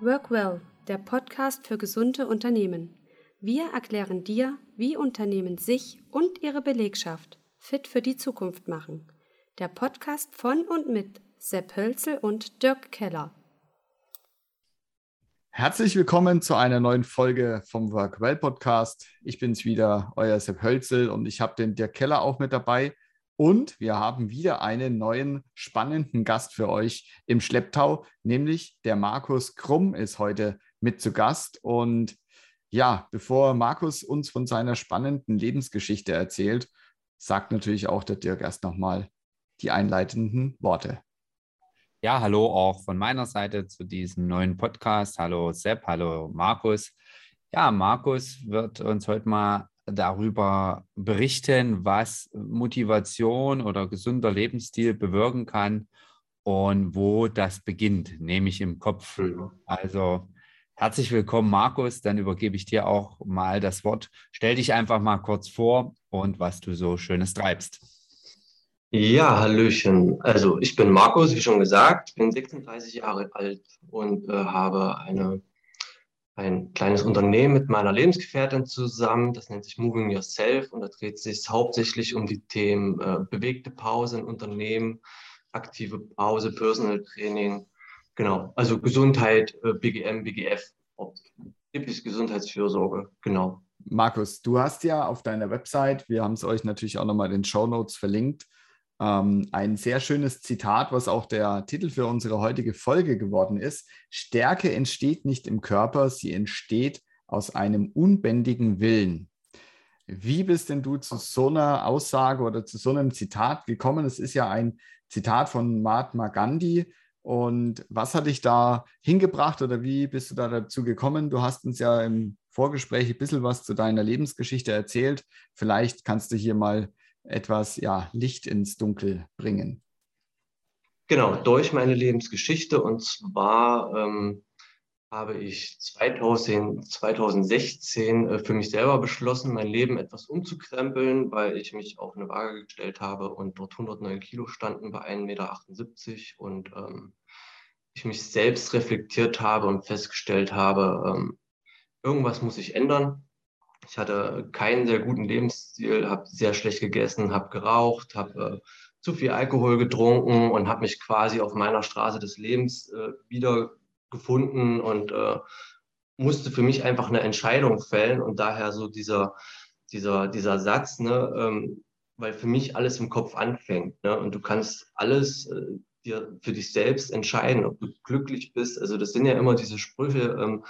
Workwell, der Podcast für gesunde Unternehmen. Wir erklären dir, wie Unternehmen sich und ihre Belegschaft fit für die Zukunft machen. Der Podcast von und mit Sepp Hölzel und Dirk Keller. Herzlich willkommen zu einer neuen Folge vom Workwell Podcast. Ich bin's wieder, euer Sepp Hölzel und ich habe den Dirk Keller auch mit dabei. Und wir haben wieder einen neuen spannenden Gast für euch im Schlepptau, nämlich der Markus Krumm ist heute mit zu Gast. Und ja, bevor Markus uns von seiner spannenden Lebensgeschichte erzählt, sagt natürlich auch der Dirk erst nochmal die einleitenden Worte. Ja, hallo auch von meiner Seite zu diesem neuen Podcast. Hallo Sepp, hallo Markus. Ja, Markus wird uns heute mal darüber berichten, was Motivation oder gesunder Lebensstil bewirken kann und wo das beginnt, nämlich im Kopf. Mhm. Also herzlich willkommen, Markus. Dann übergebe ich dir auch mal das Wort. Stell dich einfach mal kurz vor und was du so Schönes treibst. Ja, Hallöchen. Also ich bin Markus, wie schon gesagt, bin 36 Jahre alt und äh, habe eine ein kleines Unternehmen mit meiner Lebensgefährtin zusammen. Das nennt sich Moving Yourself und da dreht sich hauptsächlich um die Themen äh, bewegte Pause in Unternehmen, aktive Pause, Personal Training. Genau, also Gesundheit, äh, BGM, BGF, typisch Gesundheitsfürsorge, genau. Markus, du hast ja auf deiner Website, wir haben es euch natürlich auch nochmal in den Show Notes verlinkt, ähm, ein sehr schönes Zitat, was auch der Titel für unsere heutige Folge geworden ist. Stärke entsteht nicht im Körper, sie entsteht aus einem unbändigen Willen. Wie bist denn du zu so einer Aussage oder zu so einem Zitat gekommen? Es ist ja ein Zitat von Mahatma Gandhi. Und was hat dich da hingebracht oder wie bist du da dazu gekommen? Du hast uns ja im Vorgespräch ein bisschen was zu deiner Lebensgeschichte erzählt. Vielleicht kannst du hier mal etwas ja, Licht ins Dunkel bringen. Genau, durch meine Lebensgeschichte. Und zwar ähm, habe ich 2000, 2016 äh, für mich selber beschlossen, mein Leben etwas umzukrempeln, weil ich mich auf eine Waage gestellt habe und dort 109 Kilo standen bei 1,78 Meter und ähm, ich mich selbst reflektiert habe und festgestellt habe, ähm, irgendwas muss ich ändern. Ich hatte keinen sehr guten Lebensstil, habe sehr schlecht gegessen, habe geraucht, habe äh, zu viel Alkohol getrunken und habe mich quasi auf meiner Straße des Lebens äh, wiedergefunden und äh, musste für mich einfach eine Entscheidung fällen und daher so dieser, dieser, dieser Satz, ne, ähm, weil für mich alles im Kopf anfängt ne, und du kannst alles äh, dir für dich selbst entscheiden, ob du glücklich bist. Also das sind ja immer diese Sprüche, ähm,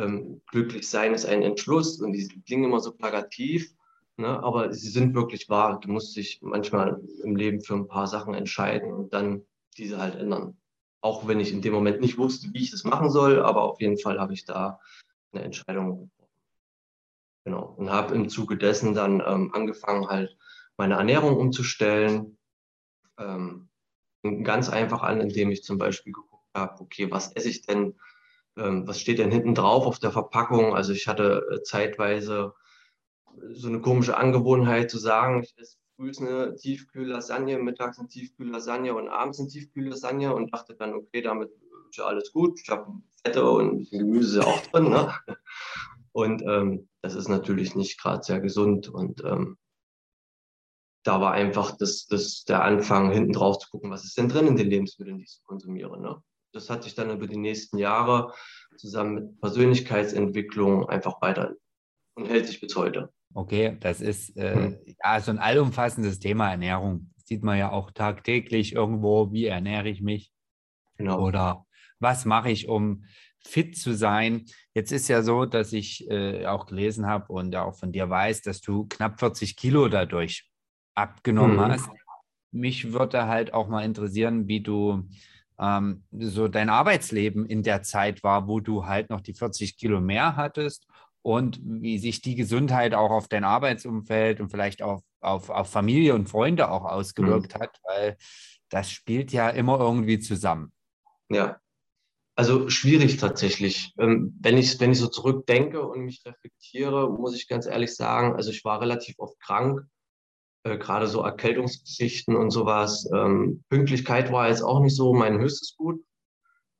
ähm, glücklich sein ist ein Entschluss und die klingen immer so plakativ, ne? aber sie sind wirklich wahr. Du musst dich manchmal im Leben für ein paar Sachen entscheiden und dann diese halt ändern. Auch wenn ich in dem Moment nicht wusste, wie ich das machen soll, aber auf jeden Fall habe ich da eine Entscheidung. Genau. Und habe im Zuge dessen dann ähm, angefangen, halt meine Ernährung umzustellen. Ähm, ganz einfach an, indem ich zum Beispiel geguckt habe, okay, was esse ich denn ähm, was steht denn hinten drauf auf der Verpackung? Also ich hatte äh, zeitweise so eine komische Angewohnheit zu sagen, ich esse früh eine Tiefkühl-Lasagne, mittags eine Tiefkühl-Lasagne und abends eine Tiefkühl-Lasagne und dachte dann, okay, damit ist ja alles gut. Ich habe Fette und Gemüse auch drin. Ne? Und ähm, das ist natürlich nicht gerade sehr gesund. Und ähm, da war einfach das, das der Anfang, hinten drauf zu gucken, was ist denn drin in den Lebensmitteln, die ich konsumiere. Ne? Das hat sich dann über die nächsten Jahre zusammen mit Persönlichkeitsentwicklung einfach weiter und hält sich bis heute. Okay, das ist äh, hm. ja so ein allumfassendes Thema Ernährung. Das sieht man ja auch tagtäglich irgendwo, wie ernähre ich mich? Genau. Oder was mache ich, um fit zu sein? Jetzt ist ja so, dass ich äh, auch gelesen habe und auch von dir weiß, dass du knapp 40 Kilo dadurch abgenommen hm. hast. Mich würde halt auch mal interessieren, wie du ähm, so dein Arbeitsleben in der Zeit war, wo du halt noch die 40 Kilo mehr hattest und wie sich die Gesundheit auch auf dein Arbeitsumfeld und vielleicht auch auf, auf Familie und Freunde auch ausgewirkt mhm. hat, weil das spielt ja immer irgendwie zusammen. Ja, also schwierig tatsächlich. Ähm, wenn ich, wenn ich so zurückdenke und mich reflektiere, muss ich ganz ehrlich sagen, also ich war relativ oft krank äh, gerade so Erkältungsgeschichten und sowas. Ähm, Pünktlichkeit war jetzt auch nicht so mein höchstes Gut.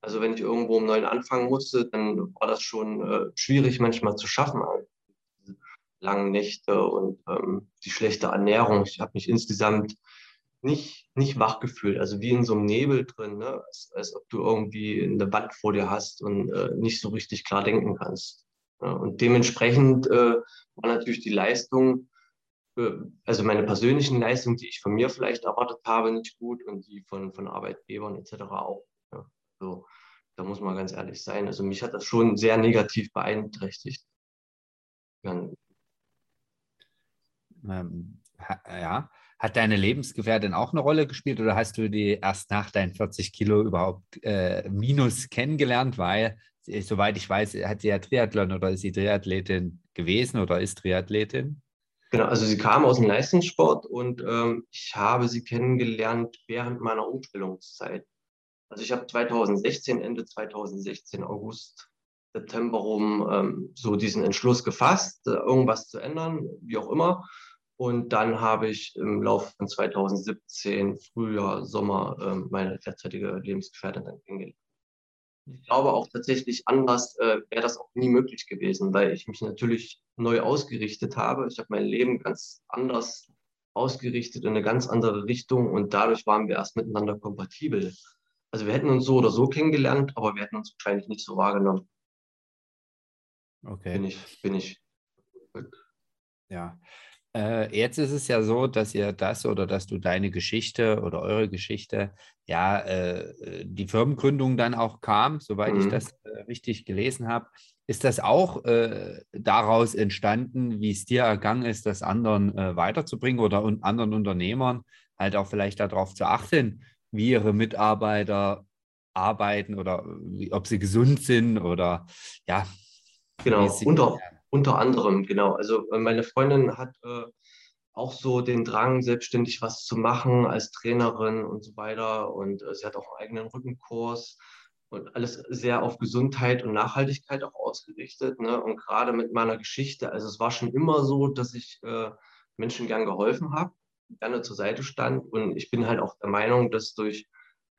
Also wenn ich irgendwo um neun anfangen musste, dann war das schon äh, schwierig manchmal zu schaffen. Diese langen Nächte und ähm, die schlechte Ernährung. Ich habe mich insgesamt nicht, nicht wach gefühlt, also wie in so einem Nebel drin, ne? als, als ob du irgendwie eine Wand vor dir hast und äh, nicht so richtig klar denken kannst. Ja? Und dementsprechend äh, war natürlich die Leistung, also meine persönlichen Leistungen, die ich von mir vielleicht erwartet habe, nicht gut und die von, von Arbeitgebern etc. auch. Ja? So, da muss man ganz ehrlich sein. Also mich hat das schon sehr negativ beeinträchtigt. Ja. Ähm, ja. Hat deine Lebensgefährtin auch eine Rolle gespielt oder hast du die erst nach deinen 40 Kilo überhaupt äh, minus kennengelernt? Weil, äh, soweit ich weiß, hat sie ja Triathlon oder ist sie Triathletin gewesen oder ist Triathletin? Genau, also sie kam aus dem Leistungssport und ähm, ich habe sie kennengelernt während meiner Umstellungszeit. Also ich habe 2016, Ende 2016, August, September rum, ähm, so diesen Entschluss gefasst, äh, irgendwas zu ändern, wie auch immer. Und dann habe ich im Laufe von 2017, Frühjahr, Sommer, ähm, meine derzeitige Lebensgefährtin dann kennengelernt. Ich glaube auch tatsächlich anders äh, wäre das auch nie möglich gewesen, weil ich mich natürlich neu ausgerichtet habe. Ich habe mein Leben ganz anders ausgerichtet in eine ganz andere Richtung und dadurch waren wir erst miteinander kompatibel. Also wir hätten uns so oder so kennengelernt, aber wir hätten uns wahrscheinlich nicht so wahrgenommen. Okay. Bin ich, bin ich. Ja. Äh, jetzt ist es ja so, dass ihr das oder dass du deine Geschichte oder eure Geschichte, ja, äh, die Firmengründung dann auch kam, soweit mhm. ich das äh, richtig gelesen habe. Ist das auch äh, daraus entstanden, wie es dir ergangen ist, das anderen äh, weiterzubringen oder un anderen Unternehmern halt auch vielleicht darauf zu achten, wie ihre Mitarbeiter arbeiten oder wie, ob sie gesund sind oder ja. Genau, unter, unter anderem, genau. Also äh, meine Freundin hat äh, auch so den Drang, selbstständig was zu machen als Trainerin und so weiter. Und äh, sie hat auch einen eigenen Rückenkurs und alles sehr auf Gesundheit und Nachhaltigkeit auch ausgerichtet. Ne? Und gerade mit meiner Geschichte, also es war schon immer so, dass ich äh, Menschen gern geholfen habe, gerne zur Seite stand. Und ich bin halt auch der Meinung, dass durch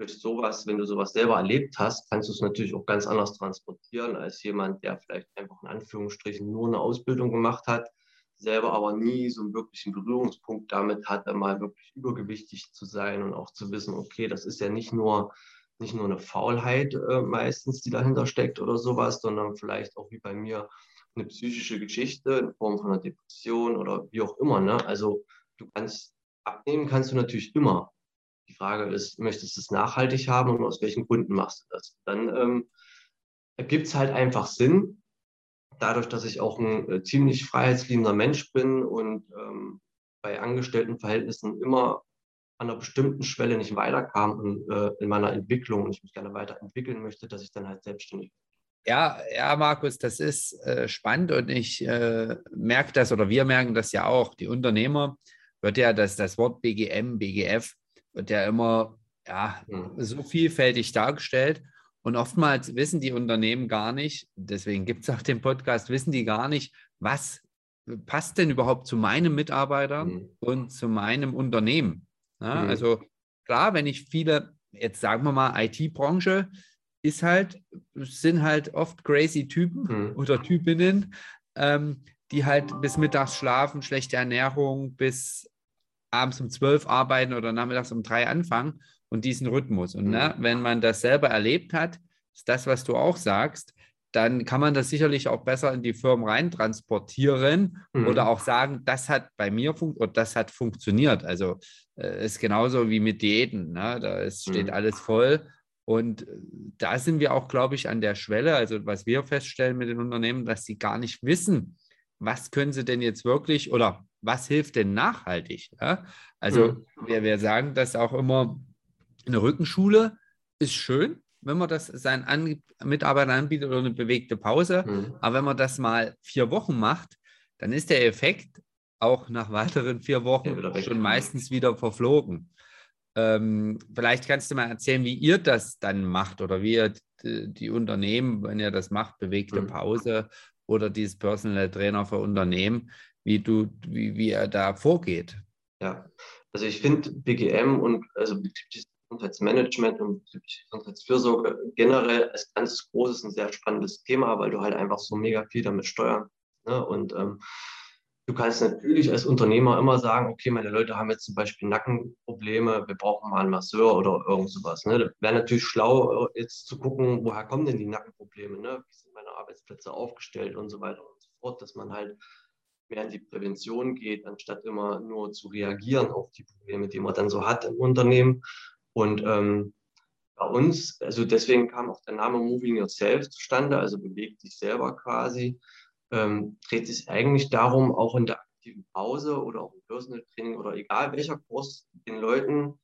durch sowas, wenn du sowas selber erlebt hast, kannst du es natürlich auch ganz anders transportieren als jemand, der vielleicht einfach in Anführungsstrichen nur eine Ausbildung gemacht hat, selber aber nie so einen wirklichen Berührungspunkt damit hat, mal wirklich übergewichtig zu sein und auch zu wissen, okay, das ist ja nicht nur nicht nur eine Faulheit äh, meistens, die dahinter steckt oder sowas, sondern vielleicht auch wie bei mir eine psychische Geschichte in Form von einer Depression oder wie auch immer. Ne? Also du kannst abnehmen kannst du natürlich immer. Die Frage ist, möchtest du es nachhaltig haben und aus welchen Gründen machst du das? Dann ähm, ergibt es halt einfach Sinn, dadurch, dass ich auch ein äh, ziemlich freiheitsliebender Mensch bin und ähm, bei Angestelltenverhältnissen immer an einer bestimmten Schwelle nicht weiterkam und, äh, in meiner Entwicklung und ich mich gerne weiterentwickeln möchte, dass ich dann halt selbstständig bin. Ja, ja, Markus, das ist äh, spannend und ich äh, merke das oder wir merken das ja auch. Die Unternehmer wird ja das, das Wort BGM, BGF wird ja immer ja, mhm. so vielfältig dargestellt. Und oftmals wissen die Unternehmen gar nicht, deswegen gibt es auch den Podcast, wissen die gar nicht, was passt denn überhaupt zu meinen Mitarbeitern mhm. und zu meinem Unternehmen. Ja, mhm. Also klar, wenn ich viele, jetzt sagen wir mal, IT-Branche, ist halt, sind halt oft crazy Typen mhm. oder Typinnen, ähm, die halt bis mittags schlafen, schlechte Ernährung, bis abends um zwölf arbeiten oder nachmittags um drei anfangen und diesen Rhythmus. Und ne, mhm. wenn man das selber erlebt hat, ist das, was du auch sagst, dann kann man das sicherlich auch besser in die Firmen reintransportieren mhm. oder auch sagen, das hat bei mir funktioniert das hat funktioniert. Also äh, ist genauso wie mit Diäten. Ne? Da ist, steht mhm. alles voll. Und äh, da sind wir auch, glaube ich, an der Schwelle, also was wir feststellen mit den Unternehmen, dass sie gar nicht wissen, was können sie denn jetzt wirklich oder was hilft denn nachhaltig? Ja? Also mhm. wir, wir sagen das auch immer, eine Rückenschule ist schön, wenn man das seinen An Mitarbeitern anbietet oder eine bewegte Pause. Mhm. Aber wenn man das mal vier Wochen macht, dann ist der Effekt auch nach weiteren vier Wochen ja, schon meistens wieder verflogen. Ähm, vielleicht kannst du mal erzählen, wie ihr das dann macht oder wie ihr die Unternehmen, wenn ihr das macht, bewegte mhm. Pause oder dieses Personal Trainer für Unternehmen, wie du, wie, wie er da vorgeht. Ja, also ich finde BGM und also betriebliches Gesundheitsmanagement und Gesundheitsfürsorge generell als ganz großes und sehr spannendes Thema, weil du halt einfach so mega viel damit steuern. Ne? Und ähm, du kannst natürlich als Unternehmer immer sagen, okay, meine Leute haben jetzt zum Beispiel Nackenprobleme, wir brauchen mal einen Masseur oder irgend sowas. Ne? Wäre natürlich schlau, äh, jetzt zu gucken, woher kommen denn die Nackenprobleme, ne? wie sind meine Arbeitsplätze aufgestellt und so weiter und so fort, dass man halt mehr in die Prävention geht, anstatt immer nur zu reagieren auf die Probleme, die man dann so hat im Unternehmen. Und ähm, bei uns, also deswegen kam auch der Name Moving Yourself zustande, also bewegt dich selber quasi, ähm, dreht sich eigentlich darum, auch in der aktiven Pause oder auch im Personal Training oder egal welcher Kurs, den Leuten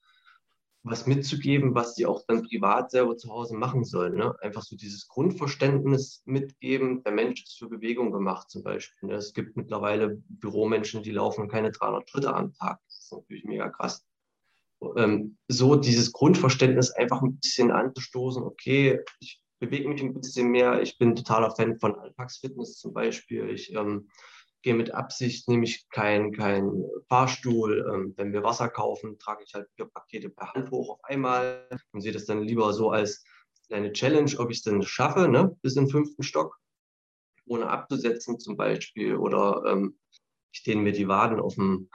was mitzugeben, was die auch dann privat selber zu Hause machen sollen. Ne? Einfach so dieses Grundverständnis mitgeben, der Mensch ist für Bewegung gemacht zum Beispiel. Ne? Es gibt mittlerweile Büromenschen, die laufen keine 300 Schritte am Tag. Das ist natürlich mega krass. Ähm, so dieses Grundverständnis einfach ein bisschen anzustoßen, okay, ich bewege mich ein bisschen mehr, ich bin totaler Fan von Alltagsfitness zum Beispiel. Ich ähm, gehe mit Absicht, nehme ich keinen kein Fahrstuhl. Ähm, wenn wir Wasser kaufen, trage ich halt vier Pakete per Hand hoch auf einmal und sehe das dann lieber so als eine Challenge, ob ich es denn schaffe, ne, bis in den fünften Stock, ohne abzusetzen zum Beispiel. Oder ähm, ich dehne mir die Waden auf dem,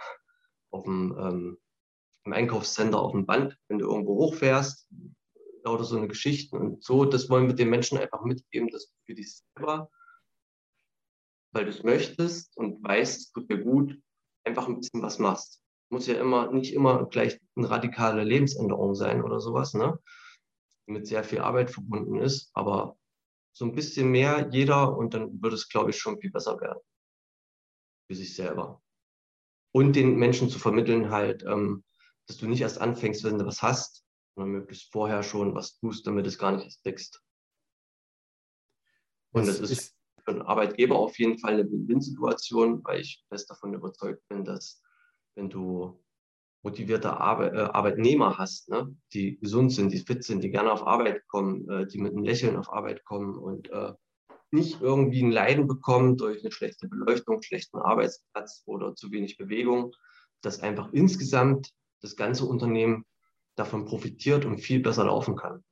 auf dem ähm, im Einkaufscenter auf dem Band, wenn du irgendwo hochfährst, lauter so eine Geschichte. Und so, das wollen wir den Menschen einfach mitgeben, dass für dich selber weil du es möchtest und weißt, es tut dir gut, einfach ein bisschen was machst. Muss ja immer, nicht immer gleich eine radikale Lebensänderung sein oder sowas, ne? Mit sehr viel Arbeit verbunden ist, aber so ein bisschen mehr jeder und dann wird es, glaube ich, schon viel besser werden. Für sich selber. Und den Menschen zu vermitteln halt, ähm, dass du nicht erst anfängst, wenn du was hast, sondern möglichst vorher schon was tust, damit es gar nicht erst wächst. Und das, das ist, ist für den Arbeitgeber auf jeden Fall eine Win-Win-Situation, weil ich fest davon überzeugt bin, dass wenn du motivierte Arbe äh, Arbeitnehmer hast, ne, die gesund sind, die fit sind, die gerne auf Arbeit kommen, äh, die mit einem Lächeln auf Arbeit kommen und äh, nicht irgendwie ein Leiden bekommen durch eine schlechte Beleuchtung, schlechten Arbeitsplatz oder zu wenig Bewegung, dass einfach insgesamt das ganze Unternehmen davon profitiert und viel besser laufen kann.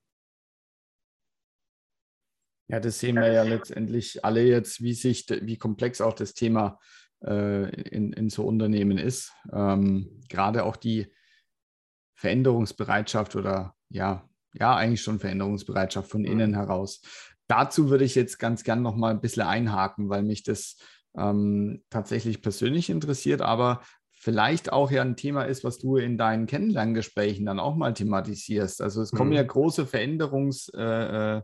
Ja, das sehen wir ja letztendlich alle jetzt, wie sich, wie komplex auch das Thema äh, in, in so Unternehmen ist. Ähm, gerade auch die Veränderungsbereitschaft oder ja, ja, eigentlich schon Veränderungsbereitschaft von innen heraus. Dazu würde ich jetzt ganz gern noch mal ein bisschen einhaken, weil mich das ähm, tatsächlich persönlich interessiert, aber vielleicht auch ja ein Thema ist, was du in deinen Kennenlerngesprächen dann auch mal thematisierst. Also es kommen mhm. ja große Veränderungs, äh, äh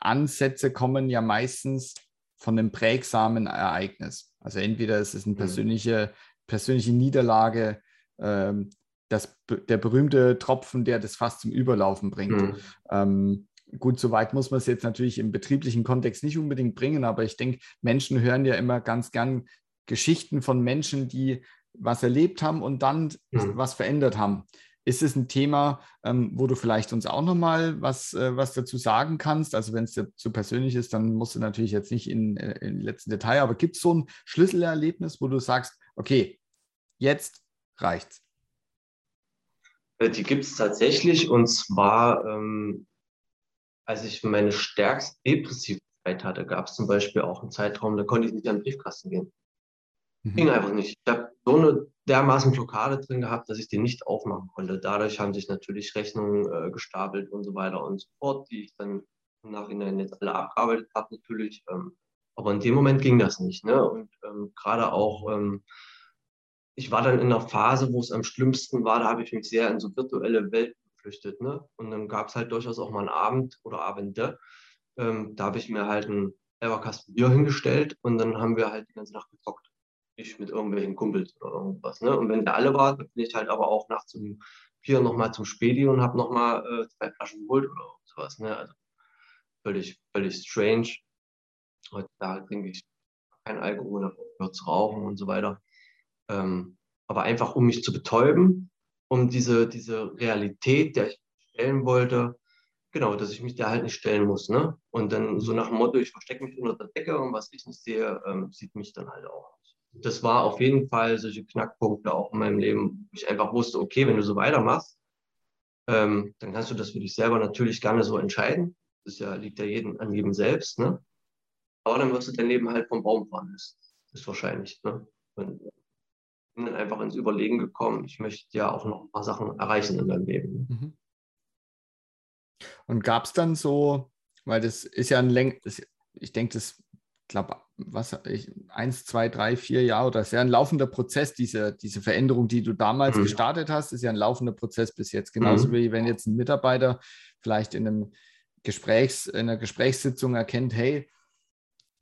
Ansätze kommen ja meistens von einem prägsamen Ereignis. Also entweder ist es eine mhm. persönliche, persönliche Niederlage, ähm, das, der berühmte Tropfen, der das fast zum Überlaufen bringt. Mhm. Ähm, gut, so weit muss man es jetzt natürlich im betrieblichen Kontext nicht unbedingt bringen, aber ich denke, Menschen hören ja immer ganz gern Geschichten von Menschen, die was erlebt haben und dann mhm. was verändert haben. Ist es ein Thema, ähm, wo du vielleicht uns auch nochmal was, äh, was dazu sagen kannst? Also wenn es dir zu persönlich ist, dann musst du natürlich jetzt nicht in, äh, in letzten Detail, aber gibt es so ein Schlüsselerlebnis, wo du sagst, okay, jetzt reicht's? Äh, die gibt es tatsächlich und zwar, ähm, als ich meine stärkste depressive Zeit hatte, gab es zum Beispiel auch einen Zeitraum, da konnte ich nicht an den Briefkasten gehen. Mhm. Ging einfach nicht. Ich habe so eine dermaßen Blockade drin gehabt, dass ich die nicht aufmachen konnte. Dadurch haben sich natürlich Rechnungen äh, gestapelt und so weiter und so fort, die ich dann im Nachhinein jetzt alle abgearbeitet habe natürlich. Ähm, aber in dem Moment ging das nicht. Ne? Und ähm, gerade auch, ähm, ich war dann in einer Phase, wo es am schlimmsten war, da habe ich mich sehr in so virtuelle Welten geflüchtet. Ne? Und dann gab es halt durchaus auch mal einen Abend oder Abende, ähm, da habe ich mir halt einen Everkasten Bier hingestellt und dann haben wir halt die ganze Nacht gezockt ich mit irgendwelchen Kumpels oder irgendwas. Ne? Und wenn der alle war, dann bin ich halt aber auch nachts um vier nochmal zum Späti und habe nochmal äh, zwei Flaschen geholt oder sowas. Ne? Also völlig, völlig strange. Heutzutage trinke ich kein Alkohol, habe aufgehört zu rauchen und so weiter. Ähm, aber einfach, um mich zu betäuben, um diese, diese Realität, der ich stellen wollte, genau, dass ich mich da halt nicht stellen muss. Ne? Und dann so nach dem Motto, ich verstecke mich unter der Decke und was ich nicht sehe, ähm, sieht mich dann halt auch das war auf jeden Fall solche Knackpunkte auch in meinem Leben, wo ich einfach wusste, okay, wenn du so weitermachst, ähm, dann kannst du das für dich selber natürlich gerne so entscheiden. Das ja, liegt ja jedem, an jedem selbst. Ne? Aber dann wirst du dein Leben halt vom Baum fahren müssen. Ist wahrscheinlich. Ne? Und bin dann einfach ins Überlegen gekommen, ich möchte ja auch noch ein paar Sachen erreichen in meinem Leben. Ne? Mhm. Und gab es dann so, weil das ist ja ein Läng, ich denke, das, glaube was ich, eins, zwei, drei, vier Jahre, das ist ja ein laufender Prozess, diese, diese Veränderung, die du damals mhm. gestartet hast, ist ja ein laufender Prozess bis jetzt. Genauso mhm. wie wenn jetzt ein Mitarbeiter vielleicht in einem Gesprächs, in einer Gesprächssitzung erkennt, hey,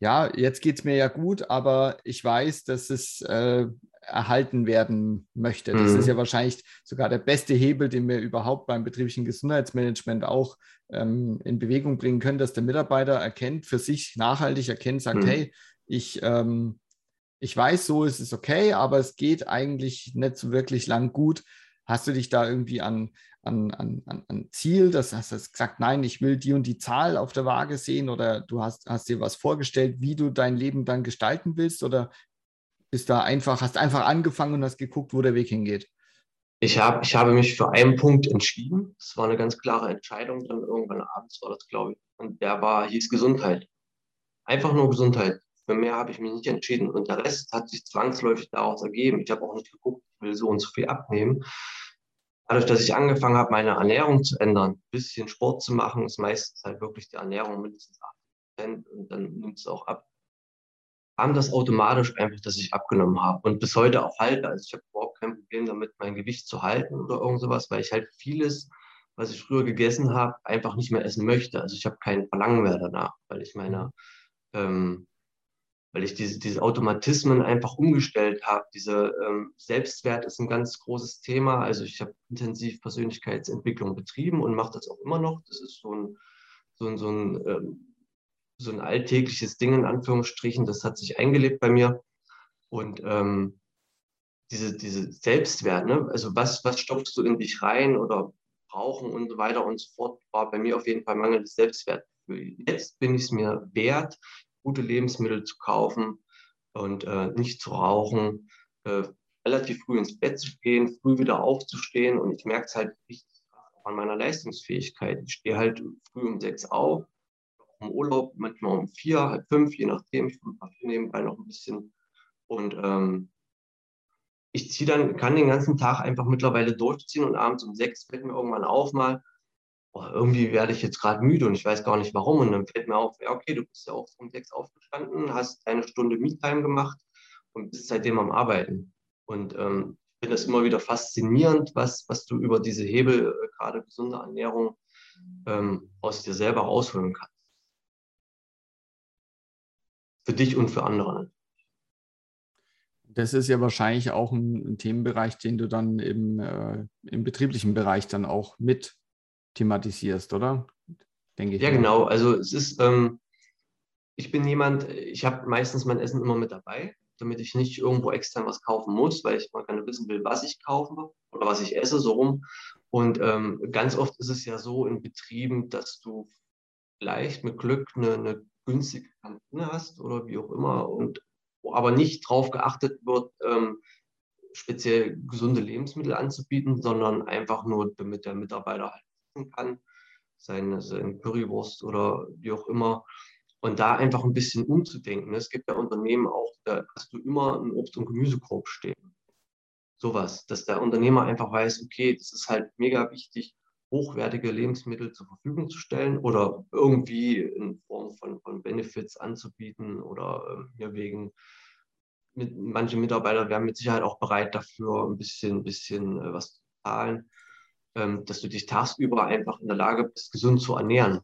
ja, jetzt geht es mir ja gut, aber ich weiß, dass es äh, erhalten werden möchte. Das mhm. ist ja wahrscheinlich sogar der beste Hebel, den wir überhaupt beim betrieblichen Gesundheitsmanagement auch ähm, in Bewegung bringen können, dass der Mitarbeiter erkennt, für sich nachhaltig erkennt, sagt, mhm. hey, ich, ähm, ich weiß, so ist es okay, aber es geht eigentlich nicht so wirklich lang gut. Hast du dich da irgendwie an, an, an, an Ziel, das hast du gesagt, nein, ich will die und die Zahl auf der Waage sehen oder du hast, hast dir was vorgestellt, wie du dein Leben dann gestalten willst oder bist da einfach, hast einfach angefangen und hast geguckt, wo der Weg hingeht? Ich, hab, ich habe mich für einen Punkt entschieden. Das war eine ganz klare Entscheidung. Dann irgendwann abends war das, glaube ich. Und der war, hieß Gesundheit. Einfach nur Gesundheit. Für mehr habe ich mich nicht entschieden. Und der Rest hat sich zwangsläufig daraus ergeben. Ich habe auch nicht geguckt, ich will so und so viel abnehmen. Dadurch, dass ich angefangen habe, meine Ernährung zu ändern, ein bisschen Sport zu machen, ist meistens halt wirklich die Ernährung mindestens 8 Prozent und dann nimmt es auch ab kam das automatisch einfach, dass ich abgenommen habe und bis heute auch halte. Also ich habe überhaupt kein Problem damit, mein Gewicht zu halten oder irgend sowas, weil ich halt vieles, was ich früher gegessen habe, einfach nicht mehr essen möchte. Also ich habe kein Verlangen mehr danach, weil ich meine, ähm, weil ich diese, diese Automatismen einfach umgestellt habe. Diese ähm, Selbstwert ist ein ganz großes Thema. Also ich habe intensiv Persönlichkeitsentwicklung betrieben und mache das auch immer noch. Das ist so ein, so ein, so ein ähm, so ein alltägliches Ding in Anführungsstrichen, das hat sich eingelebt bei mir. Und ähm, diese, diese Selbstwert, ne? also was, was stopfst du in dich rein oder brauchen und so weiter und so fort, war bei mir auf jeden Fall mangelndes Selbstwert. Jetzt bin ich es mir wert, gute Lebensmittel zu kaufen und äh, nicht zu rauchen, äh, relativ früh ins Bett zu gehen, früh wieder aufzustehen und ich merke es halt richtig an meiner Leistungsfähigkeit. Ich stehe halt früh um sechs auf, im Urlaub, manchmal um vier, halb fünf, je nachdem. Ich nebenbei noch ein bisschen. Und ähm, ich ziehe dann, kann den ganzen Tag einfach mittlerweile durchziehen und abends um sechs fällt mir irgendwann auf mal, oh, irgendwie werde ich jetzt gerade müde und ich weiß gar nicht warum. Und dann fällt mir auf, ja, okay, du bist ja auch um sechs aufgestanden, hast eine Stunde Me-Time gemacht und bist seitdem am Arbeiten. Und ähm, ich finde das immer wieder faszinierend, was, was du über diese Hebel, äh, gerade gesunde Ernährung, ähm, aus dir selber rausholen kannst für dich und für andere. Das ist ja wahrscheinlich auch ein, ein Themenbereich, den du dann im, äh, im betrieblichen Bereich dann auch mit thematisierst, oder? Denke ich. Ja, mal. genau. Also es ist, ähm, ich bin jemand, ich habe meistens mein Essen immer mit dabei, damit ich nicht irgendwo extern was kaufen muss, weil ich mal gerne wissen will, was ich kaufe oder was ich esse, so rum. Und ähm, ganz oft ist es ja so in Betrieben, dass du vielleicht mit Glück eine, eine günstige Kantine hast oder wie auch immer und aber nicht darauf geachtet wird, ähm, speziell gesunde Lebensmittel anzubieten, sondern einfach nur, damit der Mitarbeiter halt essen kann, seine, seine Currywurst oder wie auch immer. Und da einfach ein bisschen umzudenken. Es gibt ja Unternehmen auch, da hast du immer einen Obst- und Gemüsekorb stehen. Sowas, dass der Unternehmer einfach weiß, okay, das ist halt mega wichtig, hochwertige Lebensmittel zur Verfügung zu stellen oder irgendwie in Form von, von Benefits anzubieten oder hier wegen mit, manche Mitarbeiter wären mit Sicherheit auch bereit dafür, ein bisschen, bisschen äh, was zu zahlen, ähm, dass du dich tagsüber einfach in der Lage bist, gesund zu ernähren.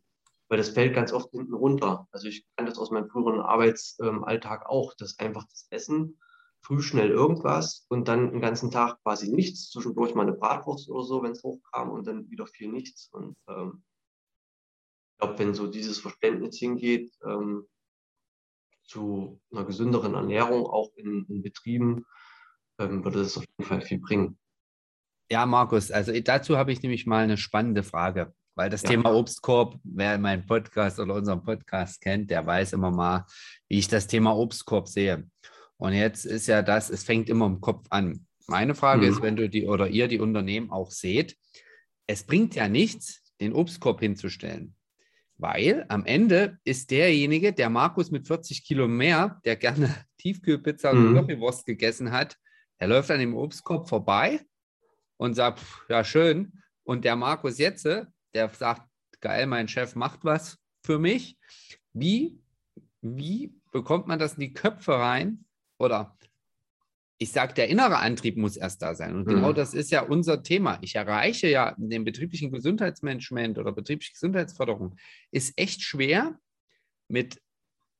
Weil das fällt ganz oft hinten runter. Also ich kann das aus meinem früheren Arbeitsalltag auch, dass einfach das Essen früh schnell irgendwas und dann den ganzen Tag quasi nichts, zwischendurch mal eine Bratwurst oder so, wenn es hochkam und dann wieder viel nichts. Und ähm, ich glaube, wenn so dieses Verständnis hingeht ähm, zu einer gesünderen Ernährung, auch in, in Betrieben, ähm, würde das auf jeden Fall viel bringen. Ja, Markus, also dazu habe ich nämlich mal eine spannende Frage. Weil das ja. Thema Obstkorb, wer meinen Podcast oder unseren Podcast kennt, der weiß immer mal, wie ich das Thema Obstkorb sehe. Und jetzt ist ja das, es fängt immer im Kopf an. Meine Frage mhm. ist, wenn du die oder ihr die Unternehmen auch seht, es bringt ja nichts, den Obstkorb hinzustellen. Weil am Ende ist derjenige, der Markus mit 40 Kilo mehr, der gerne Tiefkühlpizza und mhm. Currywurst gegessen hat, der läuft an dem Obstkorb vorbei und sagt, ja schön. Und der Markus Jetze, der sagt, geil, mein Chef macht was für mich. Wie, wie bekommt man das in die Köpfe rein? Oder ich sage, der innere Antrieb muss erst da sein. Und genau mhm. das ist ja unser Thema. Ich erreiche ja in dem betrieblichen Gesundheitsmanagement oder betriebliche Gesundheitsförderung, ist echt schwer, mit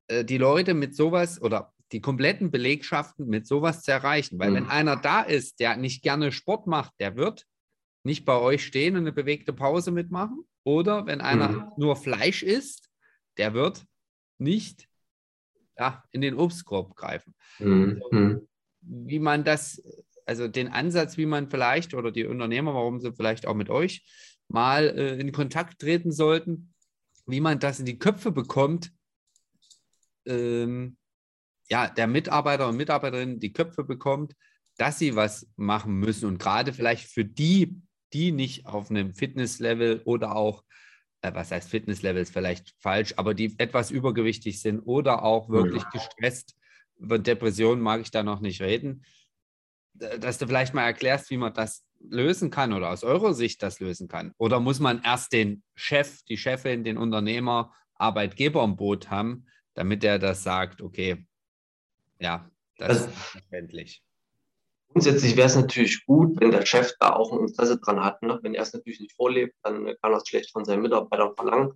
äh, die Leute mit sowas oder die kompletten Belegschaften mit sowas zu erreichen. Weil mhm. wenn einer da ist, der nicht gerne Sport macht, der wird nicht bei euch stehen und eine bewegte Pause mitmachen. Oder wenn einer mhm. nur Fleisch isst, der wird nicht ja, in den Obstkorb greifen. Mhm. Also, wie man das, also den Ansatz, wie man vielleicht oder die Unternehmer, warum sie vielleicht auch mit euch mal äh, in Kontakt treten sollten, wie man das in die Köpfe bekommt, ähm, ja, der Mitarbeiter und Mitarbeiterin die Köpfe bekommt, dass sie was machen müssen und gerade vielleicht für die, die nicht auf einem Fitnesslevel oder auch, äh, was heißt Fitnesslevel ist vielleicht falsch, aber die etwas übergewichtig sind oder auch wirklich ja. gestresst über Depressionen mag ich da noch nicht reden, dass du vielleicht mal erklärst, wie man das lösen kann oder aus eurer Sicht das lösen kann. Oder muss man erst den Chef, die Chefin, den Unternehmer, Arbeitgeber im Boot haben, damit er das sagt, okay, ja, das also, ist verständlich. Grundsätzlich wäre es natürlich gut, wenn der Chef da auch ein Interesse dran hat. Ne? Wenn er es natürlich nicht vorlebt, dann kann er es schlecht von seinen Mitarbeitern verlangen.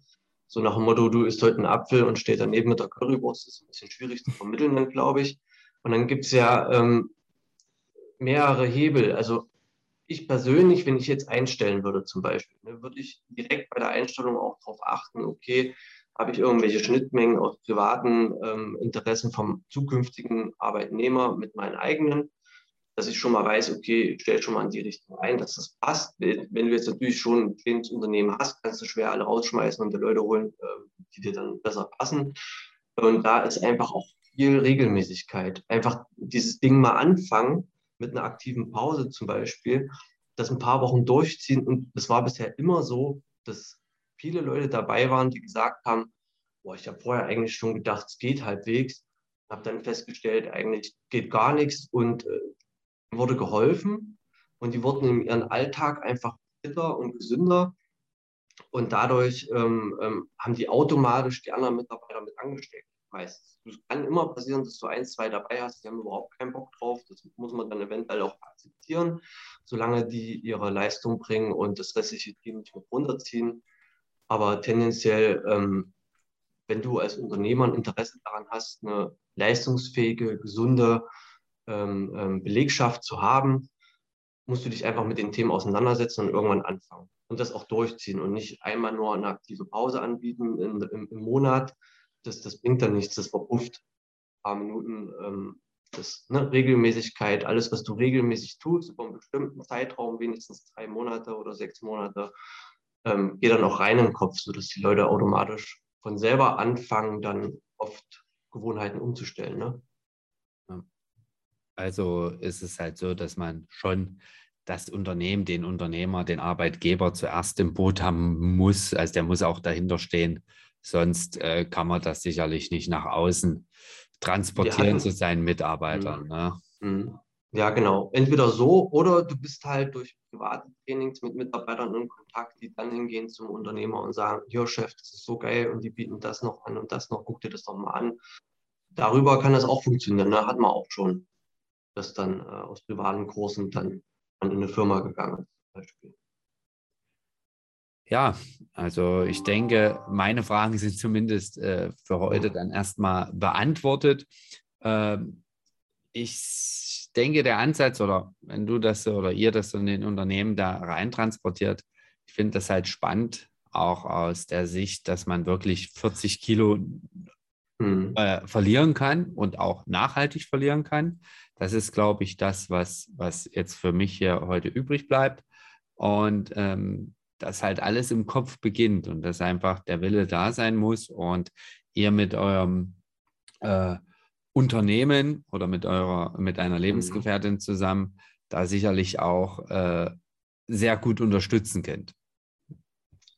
So nach dem Motto, du isst heute einen Apfel und steht daneben mit der Currywurst. Das ist ein bisschen schwierig zu vermitteln, glaube ich. Und dann gibt es ja ähm, mehrere Hebel. Also ich persönlich, wenn ich jetzt einstellen würde zum Beispiel, ne, würde ich direkt bei der Einstellung auch darauf achten, okay, habe ich irgendwelche Schnittmengen aus privaten ähm, Interessen vom zukünftigen Arbeitnehmer mit meinen eigenen dass ich schon mal weiß, okay, stell schon mal in die Richtung ein, dass das passt. Wenn du jetzt natürlich schon ein kleines Unternehmen hast, kannst du schwer alle rausschmeißen und die Leute holen, ähm, die dir dann besser passen. Und da ist einfach auch viel Regelmäßigkeit. Einfach dieses Ding mal anfangen mit einer aktiven Pause zum Beispiel, das ein paar Wochen durchziehen. Und es war bisher immer so, dass viele Leute dabei waren, die gesagt haben, boah, ich habe vorher eigentlich schon gedacht, es geht halbwegs. Habe dann festgestellt, eigentlich geht gar nichts und äh, wurde geholfen und die wurden in ihrem Alltag einfach fitter und gesünder. Und dadurch ähm, ähm, haben die automatisch die anderen Mitarbeiter mit angesteckt. Meistens. Es kann immer passieren, dass du ein, zwei dabei hast, die haben überhaupt keinen Bock drauf. Das muss man dann eventuell auch akzeptieren, solange die ihre Leistung bringen und das restliche Team nicht mit runterziehen. Aber tendenziell, ähm, wenn du als Unternehmer ein Interesse daran hast, eine leistungsfähige, gesunde ähm, ähm, Belegschaft zu haben, musst du dich einfach mit den Themen auseinandersetzen und irgendwann anfangen und das auch durchziehen und nicht einmal nur eine aktive Pause anbieten in, im, im, Monat. Das, das bringt dann nichts, das verpufft. Ein paar Minuten, ähm, das, ne, Regelmäßigkeit, alles, was du regelmäßig tust, über einen bestimmten Zeitraum, wenigstens drei Monate oder sechs Monate, ähm, geht dann auch rein in den Kopf, sodass die Leute automatisch von selber anfangen, dann oft Gewohnheiten umzustellen. Ne? Also ist es halt so, dass man schon das Unternehmen, den Unternehmer, den Arbeitgeber zuerst im Boot haben muss. Also der muss auch dahinter stehen. Sonst äh, kann man das sicherlich nicht nach außen transportieren ja. zu seinen Mitarbeitern. Mhm. Ne? Ja, genau. Entweder so oder du bist halt durch private Trainings mit Mitarbeitern in Kontakt, die dann hingehen zum Unternehmer und sagen, hier Chef, das ist so geil und die bieten das noch an und das noch, guck dir das doch mal an. Darüber kann das auch funktionieren, ne? hat man auch schon das dann äh, aus privaten Kursen dann in eine Firma gegangen ist, zum Beispiel. Ja, also ich denke, meine Fragen sind zumindest äh, für heute dann erstmal beantwortet. Ähm, ich denke, der Ansatz oder wenn du das oder ihr das in den Unternehmen da rein transportiert, ich finde das halt spannend, auch aus der Sicht, dass man wirklich 40 Kilo mhm. äh, verlieren kann und auch nachhaltig verlieren kann. Das ist, glaube ich, das, was, was jetzt für mich hier heute übrig bleibt. Und ähm, dass halt alles im Kopf beginnt und dass einfach der Wille da sein muss und ihr mit eurem äh, Unternehmen oder mit eurer, mit einer mhm. Lebensgefährtin zusammen da sicherlich auch äh, sehr gut unterstützen könnt.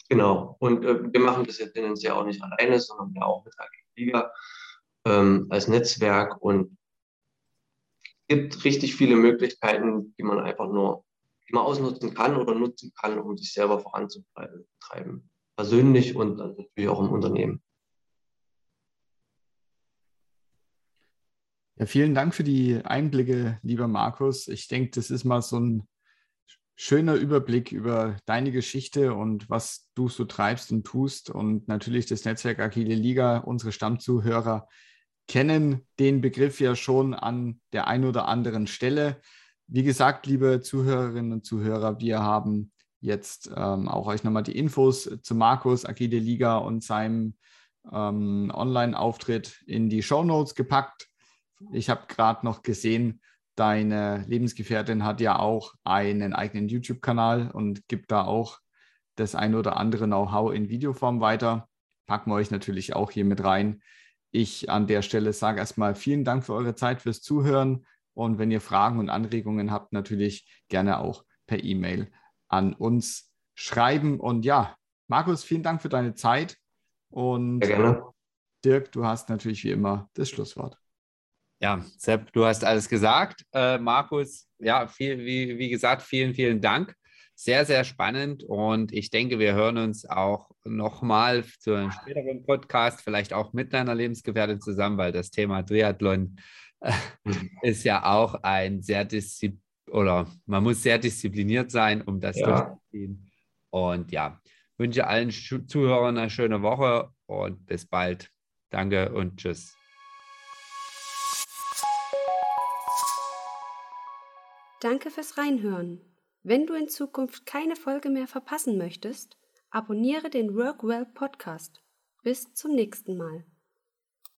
Genau. Und äh, wir machen das ja tendenziell auch nicht alleine, sondern ja auch mit AG Liga ähm, als Netzwerk und es gibt richtig viele Möglichkeiten, die man einfach nur man ausnutzen kann oder nutzen kann, um sich selber voranzutreiben. Persönlich und natürlich auch im Unternehmen. Ja, vielen Dank für die Einblicke, lieber Markus. Ich denke, das ist mal so ein schöner Überblick über deine Geschichte und was du so treibst und tust. Und natürlich das Netzwerk Agile Liga, unsere Stammzuhörer kennen den Begriff ja schon an der einen oder anderen Stelle. Wie gesagt, liebe Zuhörerinnen und Zuhörer, wir haben jetzt ähm, auch euch nochmal die Infos zu Markus, Agile Liga und seinem ähm, Online-Auftritt in die Show Notes gepackt. Ich habe gerade noch gesehen, deine Lebensgefährtin hat ja auch einen eigenen YouTube-Kanal und gibt da auch das ein oder andere Know-how in Videoform weiter. Packen wir euch natürlich auch hier mit rein. Ich an der Stelle sage erstmal vielen Dank für eure Zeit, fürs Zuhören. Und wenn ihr Fragen und Anregungen habt, natürlich gerne auch per E-Mail an uns schreiben. Und ja, Markus, vielen Dank für deine Zeit. Und Sehr gerne. Dirk, du hast natürlich wie immer das Schlusswort. Ja, Sepp, du hast alles gesagt. Äh, Markus, ja, viel, wie, wie gesagt, vielen, vielen Dank. Sehr, sehr spannend und ich denke, wir hören uns auch nochmal zu einem späteren Podcast, vielleicht auch mit deiner Lebensgefährtin zusammen, weil das Thema Triathlon äh, ist ja auch ein sehr diszipliniert oder man muss sehr diszipliniert sein, um das ja. durchzuziehen. Und ja, wünsche allen Zuhörern eine schöne Woche und bis bald. Danke und tschüss. Danke fürs Reinhören. Wenn du in Zukunft keine Folge mehr verpassen möchtest, abonniere den Workwell Podcast. Bis zum nächsten Mal.